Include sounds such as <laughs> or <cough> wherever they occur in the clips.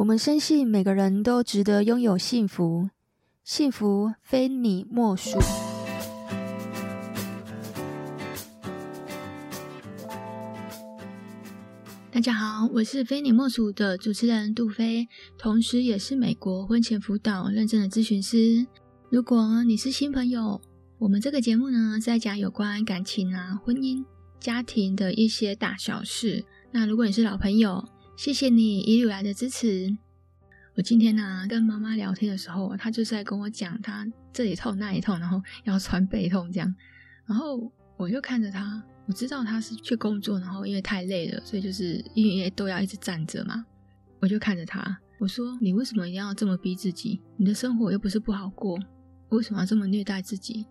我们深信每个人都值得拥有幸福，幸福非你莫属。大家好，我是非你莫属的主持人杜菲，同时也是美国婚前辅导认证的咨询师。如果你是新朋友，我们这个节目呢，是在讲有关感情啊、婚姻、家庭的一些大小事。那如果你是老朋友，谢谢你一路来的支持。我今天呢、跟妈妈聊天的时候，她就是在跟我讲她这里痛那里痛，然后要穿背痛这样。然后我就看着她，我知道她是去工作，然后因为太累了，所以就是因为都要一直站着嘛。我就看着她，我说：“你为什么一定要这么逼自己？你的生活又不是不好过，为什么要这么虐待自己？”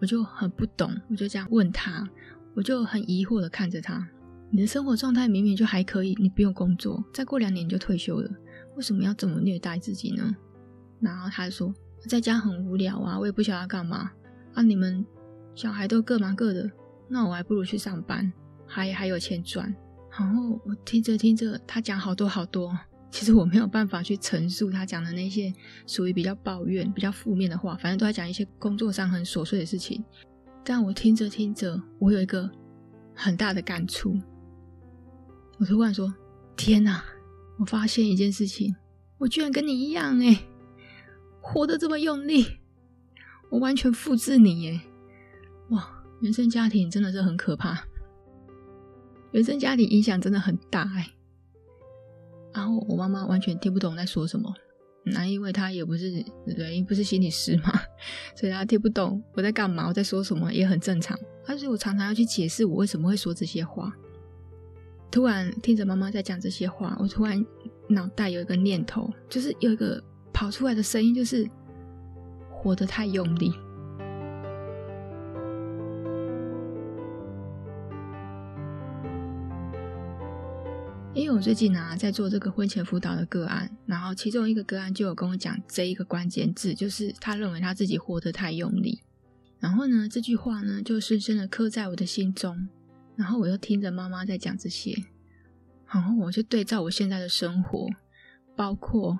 我就很不懂，我就这样问她，我就很疑惑的看着她。你的生活状态明明就还可以，你不用工作，再过两年就退休了，为什么要这么虐待自己呢？然后他说，在家很无聊啊，我也不晓得要干嘛啊。你们小孩都各忙各的，那我还不如去上班，还还有钱赚。然后我听着听着，他讲好多好多，其实我没有办法去陈述他讲的那些属于比较抱怨、比较负面的话，反正都在讲一些工作上很琐碎的事情。但我听着听着，我有一个很大的感触。我突然说：“天哪！我发现一件事情，我居然跟你一样诶，活得这么用力，我完全复制你耶！哇，原生家庭真的是很可怕，原生家庭影响真的很大诶。然后我妈妈完全听不懂在说什么，那因为她也不是对不对？不是心理师嘛，所以她听不懂我在干嘛，我在说什么也很正常。但是我常常要去解释我为什么会说这些话。”突然听着妈妈在讲这些话，我突然脑袋有一个念头，就是有一个跑出来的声音，就是活得太用力。因为我最近啊在做这个婚前辅导的个案，然后其中一个个案就有跟我讲这一个关键字，就是他认为他自己活得太用力。然后呢，这句话呢就深深的刻在我的心中。然后我又听着妈妈在讲这些，然后我就对照我现在的生活，包括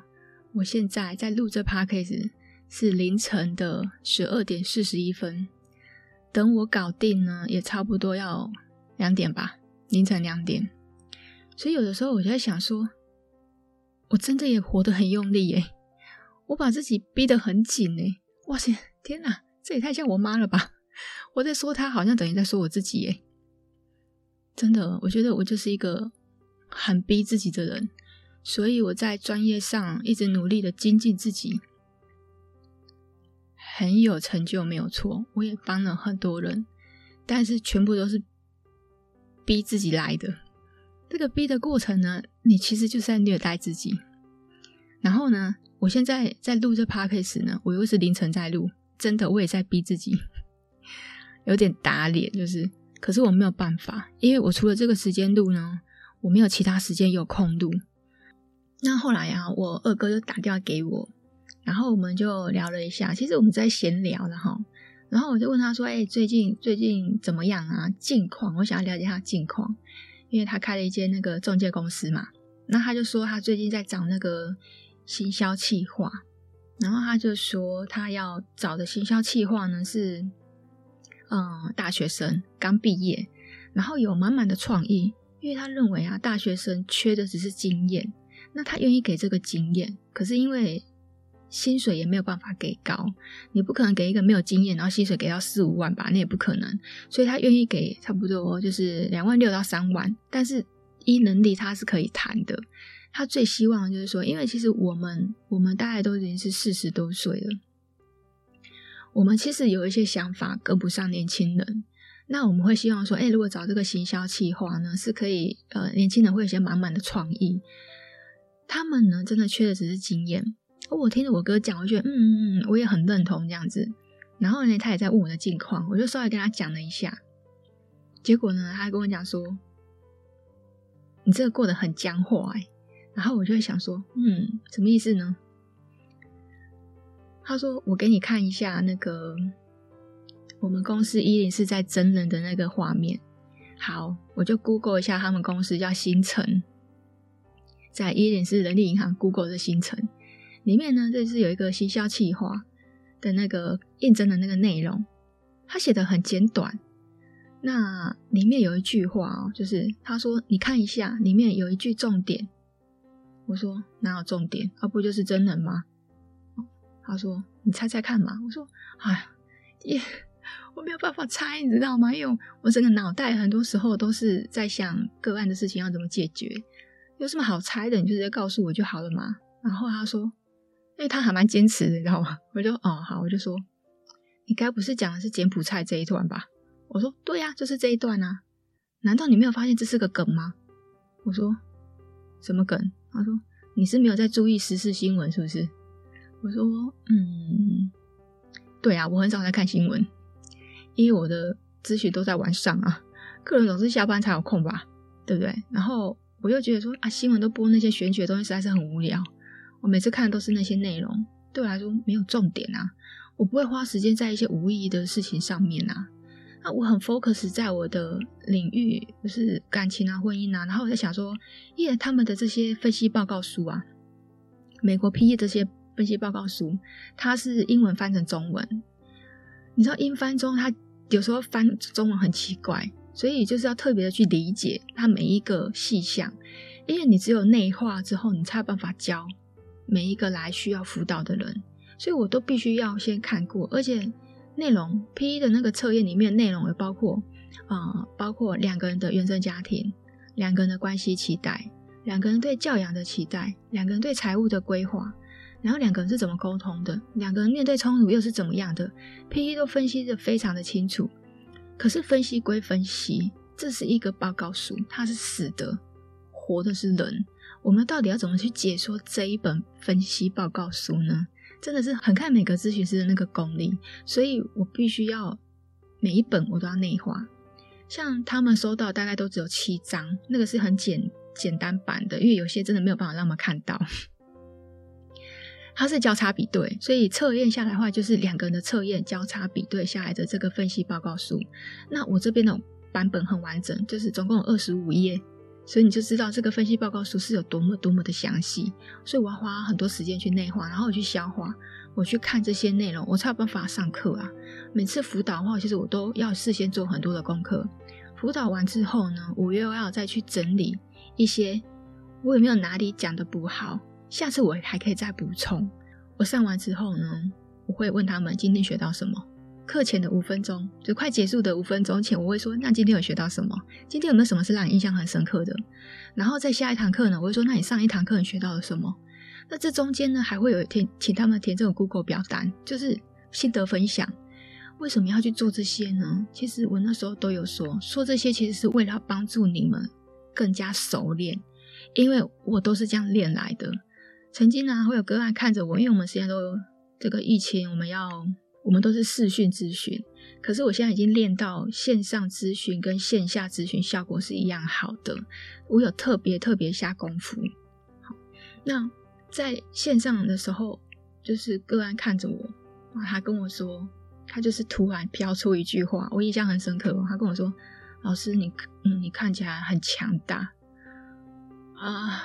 我现在在录这 podcast 是凌晨的十二点四十一分，等我搞定呢，也差不多要两点吧，凌晨两点。所以有的时候我就在想说，我真的也活得很用力耶，我把自己逼得很紧耶，哇塞，天哪，这也太像我妈了吧？<laughs> 我在说她，好像等于在说我自己耶。真的，我觉得我就是一个很逼自己的人，所以我在专业上一直努力的精进自己，很有成就，没有错。我也帮了很多人，但是全部都是逼自己来的。这个逼的过程呢，你其实就是在虐待自己。然后呢，我现在在录这 podcast 呢，我又是凌晨在录，真的我也在逼自己，有点打脸，就是。可是我没有办法，因为我除了这个时间录呢，我没有其他时间有空录。那后来啊，我二哥就打电话给我，然后我们就聊了一下。其实我们在闲聊了哈，然后我就问他说：“哎，最近最近怎么样啊？近况？我想要了解他近况，因为他开了一间那个中介公司嘛。那他就说他最近在找那个行销企划，然后他就说他要找的行销企划呢是。”嗯，大学生刚毕业，然后有满满的创意，因为他认为啊，大学生缺的只是经验，那他愿意给这个经验，可是因为薪水也没有办法给高，你不可能给一个没有经验，然后薪水给到四五万吧，那也不可能，所以他愿意给差不多就是两万六到三万，但是依能力他是可以谈的，他最希望就是说，因为其实我们我们大概都已经是四十多岁了。我们其实有一些想法跟不上年轻人，那我们会希望说，哎，如果找这个行销企划呢，是可以，呃，年轻人会有些满满的创意。他们呢，真的缺的只是经验。我听着我哥讲，我觉得，嗯嗯嗯，我也很认同这样子。然后呢，他也在问我的近况，我就稍微跟他讲了一下。结果呢，他还跟我讲说，你这个过得很僵化哎。然后我就会想说，嗯，什么意思呢？他说：“我给你看一下那个我们公司一零四在真人的那个画面。好，我就 Google 一下他们公司叫新城。在一零四人力银行 Google 的行程里面呢，这是有一个行销企划的那个应征的那个内容，他写的很简短。那里面有一句话哦，就是他说：“你看一下，里面有一句重点。”我说：“哪有重点？啊，不就是真人吗？”他说：“你猜猜看嘛。”我说：“哎，也我没有办法猜，你知道吗？因为我整个脑袋很多时候都是在想个案的事情要怎么解决，有什么好猜的？你就直接告诉我就好了嘛。”然后他说：“因为他还蛮坚持的，你知道吗？” <laughs> 我就：“哦，好。”我就说：“你该不是讲的是柬埔寨这一段吧？”我说对呀、就是这一段啊！难道你没有发现这是个梗吗？我说什么梗？他说你是没有在注意时事新闻是不是？我说嗯，对啊，我很少在看新闻，因为我的咨询都在晚上啊，客人总是下班才有空吧，对不对？然后我又觉得说啊，新闻都播那些玄学东西实在是很无聊，我每次看的都是那些内容，对我来说没有重点啊，我不会花时间在一些无意义的事情上面啊。那我很 focus 在我的领域，就是感情啊、婚姻啊，然后我在想说，耶他们的这些分析报告书啊，美国 PE 这些分析报告书，它是英文翻成中文，你知道英翻中，它有时候翻中文很奇怪，所以就是要特别的去理解它每一个细项，因为你只有内化之后，你才有办法教每一个来需要辅导的人，所以我都必须要先看过，而且。内容 P E 的那个测验里面内容也包括啊、包括两个人的原生家庭，两个人的关系期待，两个人对教养的期待，两个人对财务的规划，然后两个人是怎么沟通的，两个人面对冲突又是怎么样的，P E 都分析得非常的清楚。可是分析归分析，这是一个报告书，它是死的，活的是人。我们到底要怎么去解说这一本分析报告书呢？真的是很看每个咨询师的那个功力，所以我必须要每一本我都要内化。像他们收到大概都只有七张，那个是很简简单版的，因为有些真的没有办法让他们看到。它是交叉比对，所以测验下来的话就是两个人的测验交叉比对下来的这个分析报告书。那我这边的版本很完整，就是总共有二十五页。所以你就知道这个分析报告书是有多么多么的详细，所以我要花很多时间去内化，然后我去消化，我去看这些内容，我才有办法上课啊。每次辅导的话，其实我都要事先做很多的功课。辅导完之后呢，我又要再去整理一些我有没有哪里讲的不好，下次我还可以再补充。我上完之后呢，我会问他们今天学到什么。课前的五分钟，就快结束的五分钟前，我会说：“那今天有学到什么？今天有没有什么是让你印象很深刻的？”然后在下一堂课呢，我会说：“那你上一堂课你学到了什么？”那这中间呢，还会有填，请他们填这种 Google 表单，就是心得分享。为什么要去做这些呢？其实我那时候都有说，说这些其实是为了帮助你们更加熟练，因为我都是这样练来的。曾经呢，会有个案看着我，因为我们现在都这个疫情，我们要。我们都是视讯咨询，可是我现在已经练到线上咨询跟线下咨询效果是一样好的。我有特别特别下功夫。好，那在线上的时候，就是个案看着我，他跟我说，他就是突然飘出一句话，我印象很深刻。他跟我说：“老师，你嗯，你看起来很强大啊。”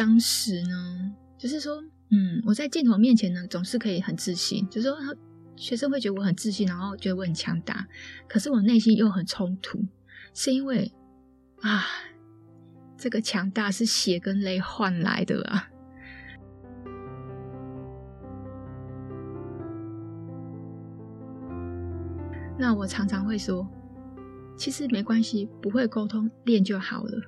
当时呢，就是说。嗯，我在镜头面前呢，总是可以很自信，就是说，学生会觉得我很自信，然后觉得我很强大。可是我内心又很冲突，是因为啊，这个强大是血跟泪换来的啊。那我常常会说，其实没关系，不会沟通，练就好了；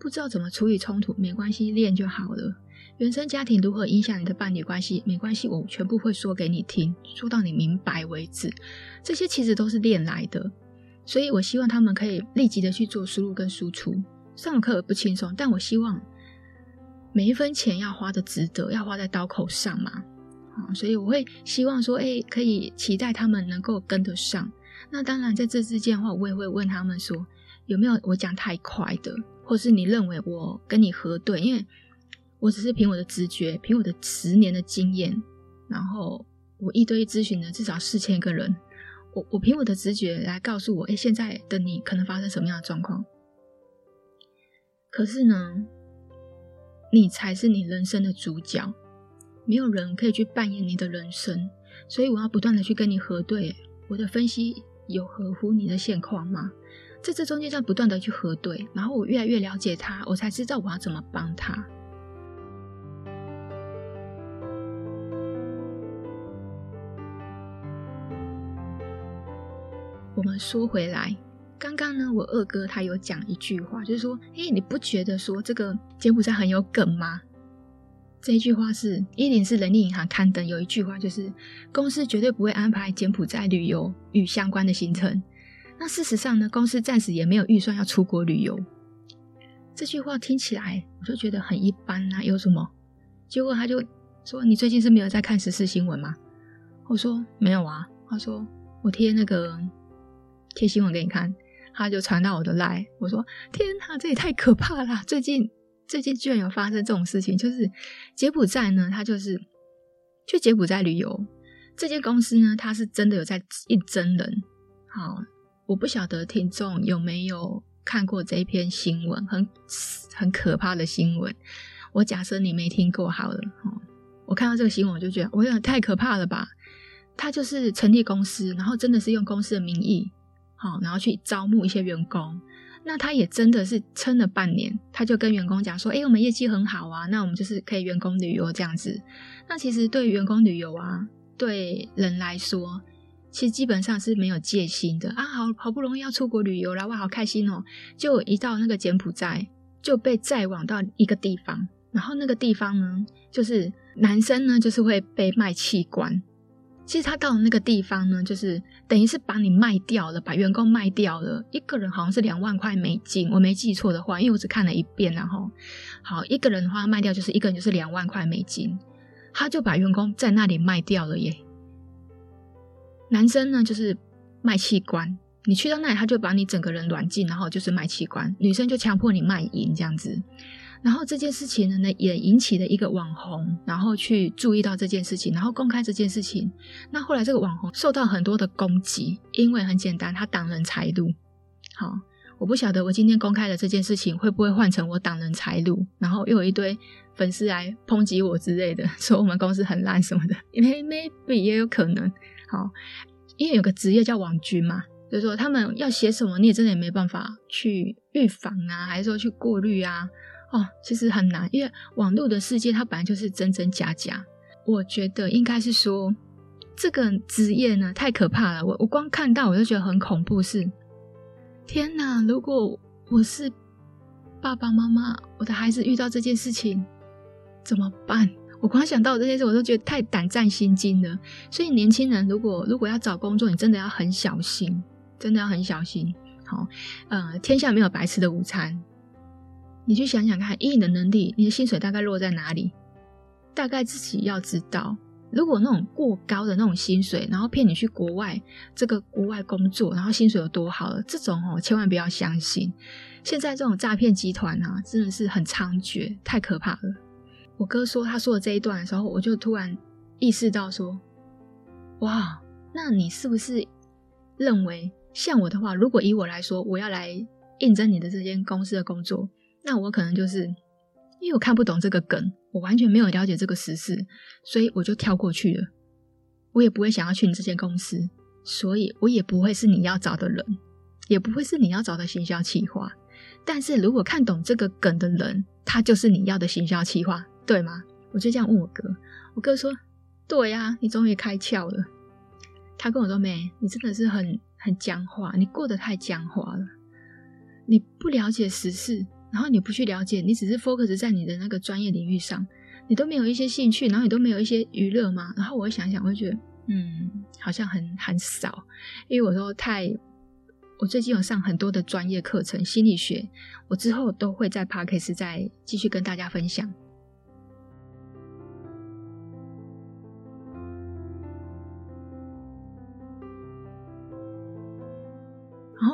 不知道怎么处理冲突，没关系，练就好了。原生家庭如何影响你的伴侣关系？没关系，我全部会说给你听，说到你明白为止。这些其实都是练来的，所以我希望他们可以立即的去做输入跟输出。上课不轻松，但我希望每一分钱要花的值得，要花在刀口上嘛。啊，所以我会希望说，哎，可以期待他们能够跟得上。那当然，在这之间的话，我也会问他们说，有没有我讲太快的，或是你认为我跟你核对，因为。我只是凭我的直觉，凭我的十年的经验，然后我一对一咨询了至少四千个人，我我凭我的直觉来告诉我，哎，现在的你可能发生什么样的状况？可是呢，你才是你人生的主角，没有人可以去扮演你的人生，所以我要不断的去跟你核对，我的分析有合乎你的现况吗？在这中间要不断的去核对，然后我越来越了解他，我才知道我要怎么帮他。我们说回来，刚刚呢，我二哥他有讲一句话，就是说，诶，你不觉得说这个柬埔寨很有梗吗？这一句话是一零四人力银行刊登有一句话，就是公司绝对不会安排柬埔寨旅游与相关的行程。那事实上呢，公司暂时也没有预算要出国旅游。这句话听起来我就觉得很一般啊，有什么？结果他就说：“你最近是没有在看时事新闻吗？”我说：“没有啊。”他说：“我贴那个贴新闻给你看。”他就传到我的来。我说：“天哪，这也太可怕了！最近最近居然有发生这种事情，就是柬埔寨呢，他就是去柬埔寨旅游。这间公司呢，他是真的有在应征人。好。”我不晓得听众有没有看过这一篇新闻，很很可怕的新闻。我假设你没听过好了，我看到这个新闻我就觉得，我觉得太可怕了吧？他就是成立公司，然后真的是用公司的名义，好，然后去招募一些员工。那他也真的是撑了半年，他就跟员工讲说：“诶，我们业绩很好啊，那我们就是可以员工旅游这样子。”那其实对员工旅游啊，对人来说。其实基本上是没有戒心的啊，好好不容易要出国旅游了，哇，好开心哦！就一到那个柬埔寨，就被载往到一个地方，然后那个地方呢，就是男生呢，就是会被卖器官。其实他到了那个地方呢，就是等于是把你卖掉了，把员工卖掉了，一个人好像是两万块美金，我没记错的话，因为我只看了一遍，然后好一个人的话卖掉就是一个人就是两万块美金，他就把员工在那里卖掉了耶。男生呢，就是卖器官，你去到那里，他就把你整个人软禁，然后就是卖器官。女生就强迫你卖淫这样子，然后这件事情呢，也引起了一个网红，然后去注意到这件事情，然后公开这件事情。那后来这个网红受到很多的攻击，因为很简单，他挡人财路。好，我不晓得我今天公开的这件事情，会不会换成我挡人财路，然后又有一堆粉丝来抨击我之类的，说我们公司很烂什么的，<laughs> 因为 maybe 也有可能。好，因为有个职业叫网军嘛，就是说他们要写什么，你也真的也没办法去预防啊，还是说去过滤啊？哦，其实很难，因为网络的世界它本来就是真真假假。我觉得应该是说这个职业呢太可怕了，我我光看到我就觉得很恐怖是，是天哪！如果我是爸爸妈妈，我的孩子遇到这件事情怎么办？我光想到这些事，我都觉得太胆战心惊了。所以年轻人如果如果要找工作，你真的要很小心，真的要很小心。好，呃，天下没有白吃的午餐。你去想想看，以你的能力，你的薪水大概落在哪里？大概自己要知道。如果那种过高的那种薪水，然后骗你去国外这个国外工作，然后薪水有多好了，这种哦，千万不要相信。现在这种诈骗集团啊，真的是很猖獗，太可怕了。我哥说他说的这一段的时候，我就突然意识到说：“哇，那你是不是认为像我的话，如果以我来说，我要来应征你的这间公司的工作，那我可能就是因为我看不懂这个梗，我完全没有了解这个时事，所以我就跳过去了。我也不会想要去你这间公司，所以我也不会是你要找的人，也不会是你要找的行销企划。但是如果看懂这个梗的人，他就是你要的行销企划。”对吗？我就这样问我哥，我哥说：“对呀，你终于开窍了。”他跟我说：“妹，你真的是很很僵化，你过得太僵化了。你不了解时事，然后你不去了解，你只是 focus 在你的那个专业领域上，你都没有一些兴趣，然后你都没有一些娱乐嘛。然后我想想，我就觉得，嗯，好像很很少，因为我说太，我最近有上很多的专业课程，心理学，我之后都会在 Podcast 再继续跟大家分享。”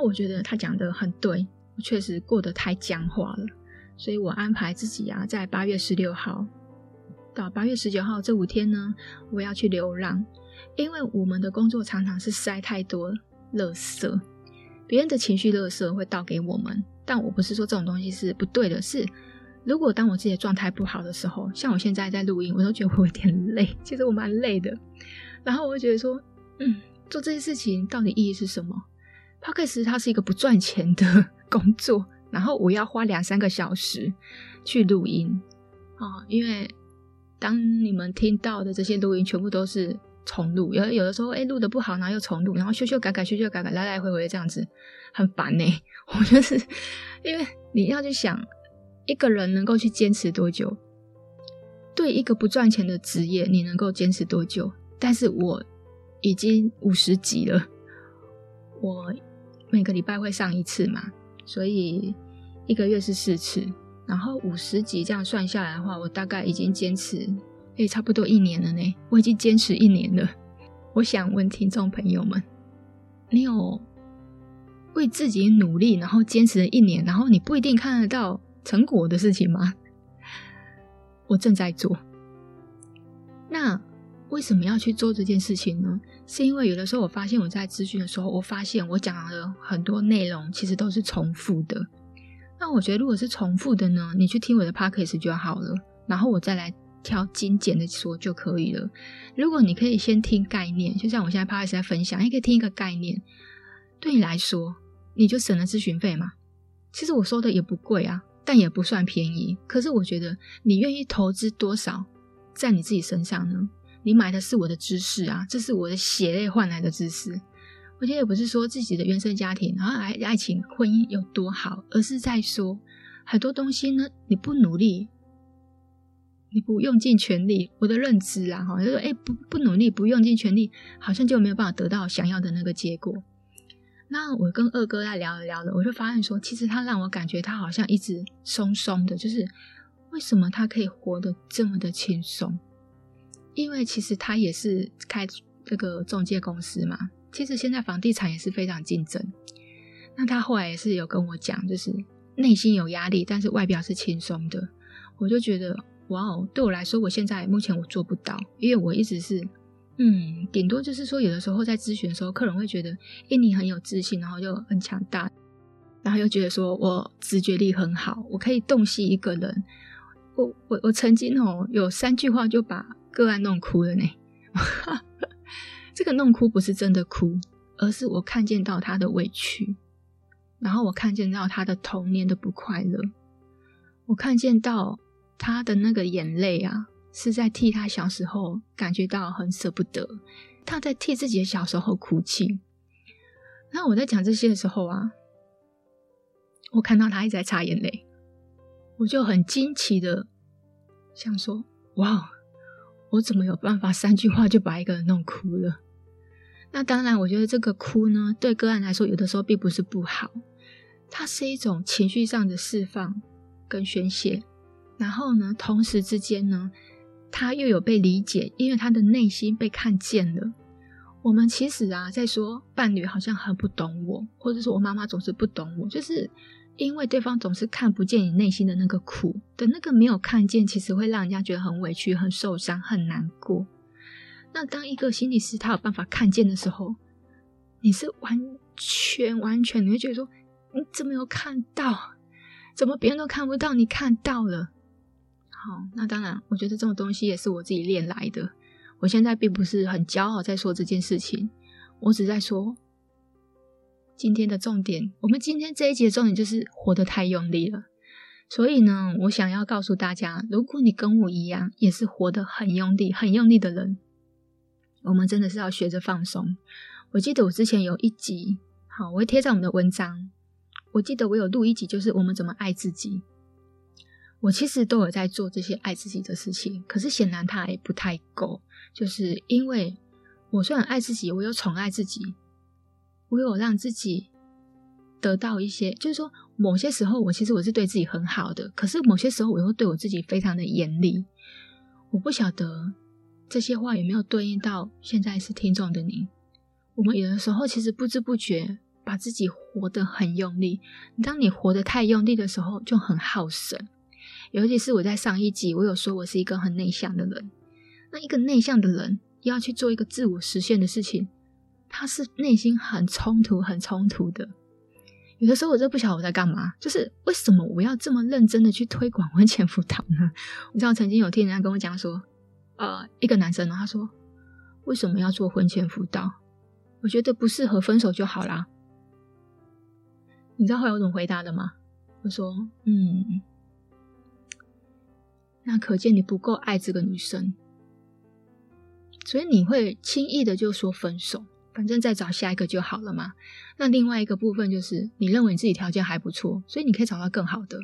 我觉得他讲的很对，我确实过得太僵化了，所以我安排自己啊，在八月十六号到八月十九号这五天呢，我要去流浪，因为我们的工作常常是塞太多垃圾，别人的情绪垃圾会倒给我们，但我不是说这种东西是不对的，是如果当我自己的状态不好的时候，像我现在在录音，我都觉得我有点累，其实我蛮累的。然后我会觉得说，嗯，做这些事情到底意义是什么？？Podcast 它是一个不赚钱的 <laughs> 工作，然后我要花两三个小时去录音啊，因为当你们听到的这些录音全部都是。重录，有有的时候，哎，录的不好，然后又重录，然后修修改改，修修改改，来来回回这样子，很烦呢。<laughs> 我就是因为你要去想，一个人能够去坚持多久，对一个不赚钱的职业，你能够坚持多久？但是我已经五十集了，我每个礼拜会上一次嘛，所以一个月是四次，然后五十集这样算下来的话，我大概已经坚持。也差不多一年了呢，我已经坚持一年了。我想问听众朋友们，你有为自己努力，然后坚持了一年，然后你不一定看得到成果的事情吗？<laughs> 我正在做。那为什么要去做这件事情呢？是因为有的时候我发现我在咨询的时候，我发现我讲的很多内容其实都是重复的。那我觉得如果是重复的呢，你去听我的 podcast 就好了，然后我再来。挑精简的说就可以了。如果你可以先听概念，就像我现在 Podcast 在分享，你可以听一个概念，对你来说你就省了咨询费嘛。其实我说的也不贵啊，但也不算便宜。可是我觉得你愿意投资多少在你自己身上呢？你买的是我的知识啊，这是我的血泪换来的知识。我觉得也不是说自己的原生家庭，然后爱爱情婚姻有多好，而是在说很多东西呢，你不努力。你不用尽全力，我的认知啊，哈，就说，哎，不不努力，不用尽全力，好像就没有办法得到想要的那个结果。那我跟二哥在聊一聊了，我就发现说，其实他让我感觉他好像一直松松的，就是为什么他可以活得这么的轻松？因为其实他也是开这个中介公司嘛，其实现在房地产也是非常竞争。那他后来也是有跟我讲，就是内心有压力，但是外表是轻松的。我就觉得。哇哦，对我来说，我现在目前我做不到，因为我一直是，嗯，顶多就是说，有的时候在咨询的时候，客人会觉得，哎，你很有自信，然后又很强大，然后又觉得说我直觉力很好，我可以洞悉一个人。我我我曾经哦，有三句话就把个案弄哭了呢。<laughs> 这个弄哭不是真的哭，而是我看见到他的委屈，然后我看见到他的童年的不快乐，我看见到。他的那个眼泪啊，是在替他小时候感觉到很舍不得，他在替自己的小时候哭泣。那我在讲这些的时候啊，我看到他一直在擦眼泪，我就很惊奇的想说：哇，我怎么有办法三句话就把一个人弄哭了？那当然，我觉得这个哭呢，对个案来说，有的时候并不是不好，它是一种情绪上的释放跟宣泄。然后呢，同时之间呢，他又有被理解，因为他的内心被看见了。我们其实啊，在说伴侣好像很不懂我，或者说我妈妈总是不懂我，就是因为对方总是看不见你内心的那个苦的那个没有看见，其实会让人家觉得很委屈、很受伤、很难过。那当一个心理师他有办法看见的时候，你是完全完全，你会觉得说，你怎么有看到？怎么别人都看不到，你看到了？好，那当然，我觉得这种东西也是我自己练来的。我现在并不是很骄傲在说这件事情，我只在说今天的重点。我们今天这一集的重点就是活得太用力了。所以呢，我想要告诉大家，如果你跟我一样也是活得很用力、很用力的人，我们真的是要学着放松。我记得我之前有一集，好，我会贴在我们的文章。我记得我有录一集，就是我们怎么爱自己。我其实都有在做这些爱自己的事情，可是显然它还不太够。就是因为我虽然爱自己，我有宠爱自己，我有让自己得到一些，就是说某些时候我其实我是对自己很好的，可是某些时候我又对我自己非常的严厉。我不晓得这些话有没有对应到现在是听众的你。我们有的时候其实不知不觉把自己活得很用力，当你活得太用力的时候，就很耗神。尤其是我在上一集，我有说我是一个很内向的人。那一个内向的人要去做一个自我实现的事情，他是内心很冲突、很冲突的。有的时候我真不晓得我在干嘛，就是为什么我要这么认真的去推广婚前辅导呢？<laughs> 你知道，曾经有听人家跟我讲说，呃，一个男生呢，他说，为什么要做婚前辅导？我觉得不适合分手就好啦。你知道后来我怎么回答的吗？我说，嗯，那可见你不够爱这个女生，所以你会轻易的就说分手。反正再找下一个就好了嘛。那另外一个部分就是，你认为你自己条件还不错，所以你可以找到更好的。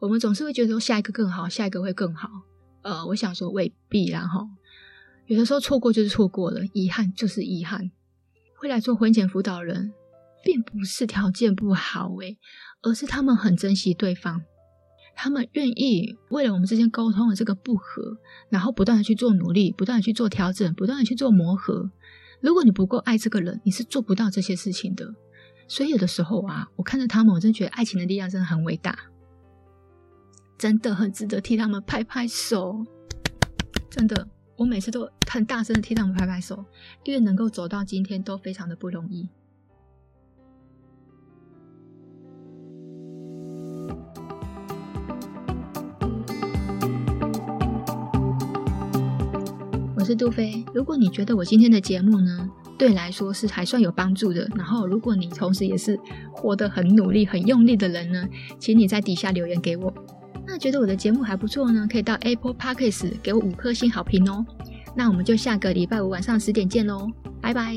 我们总是会觉得说下一个更好，下一个会更好。呃，我想说未必啦哈。有的时候错过就是错过了，遗憾就是遗憾。会来做婚前辅导人，并不是条件不好诶，而是他们很珍惜对方，他们愿意为了我们之间沟通的这个不合，然后不断的去做努力，不断的去做调整，不断的去做磨合。如果你不够爱这个人，你是做不到这些事情的。所以有的时候啊，我看着他们，我真觉得爱情的力量真的很伟大，真的很值得替他们拍拍手。真的，我每次都很大声的替他们拍拍手，因为能够走到今天都非常的不容易。我是杜飞。如果你觉得我今天的节目呢，对你来说是还算有帮助的，然后如果你同时也是活得很努力、很用力的人呢，请你在底下留言给我。那觉得我的节目还不错呢，可以到 Apple Podcast 给我五颗星好评哦。那我们就下个礼拜五晚上十点见喽，拜拜。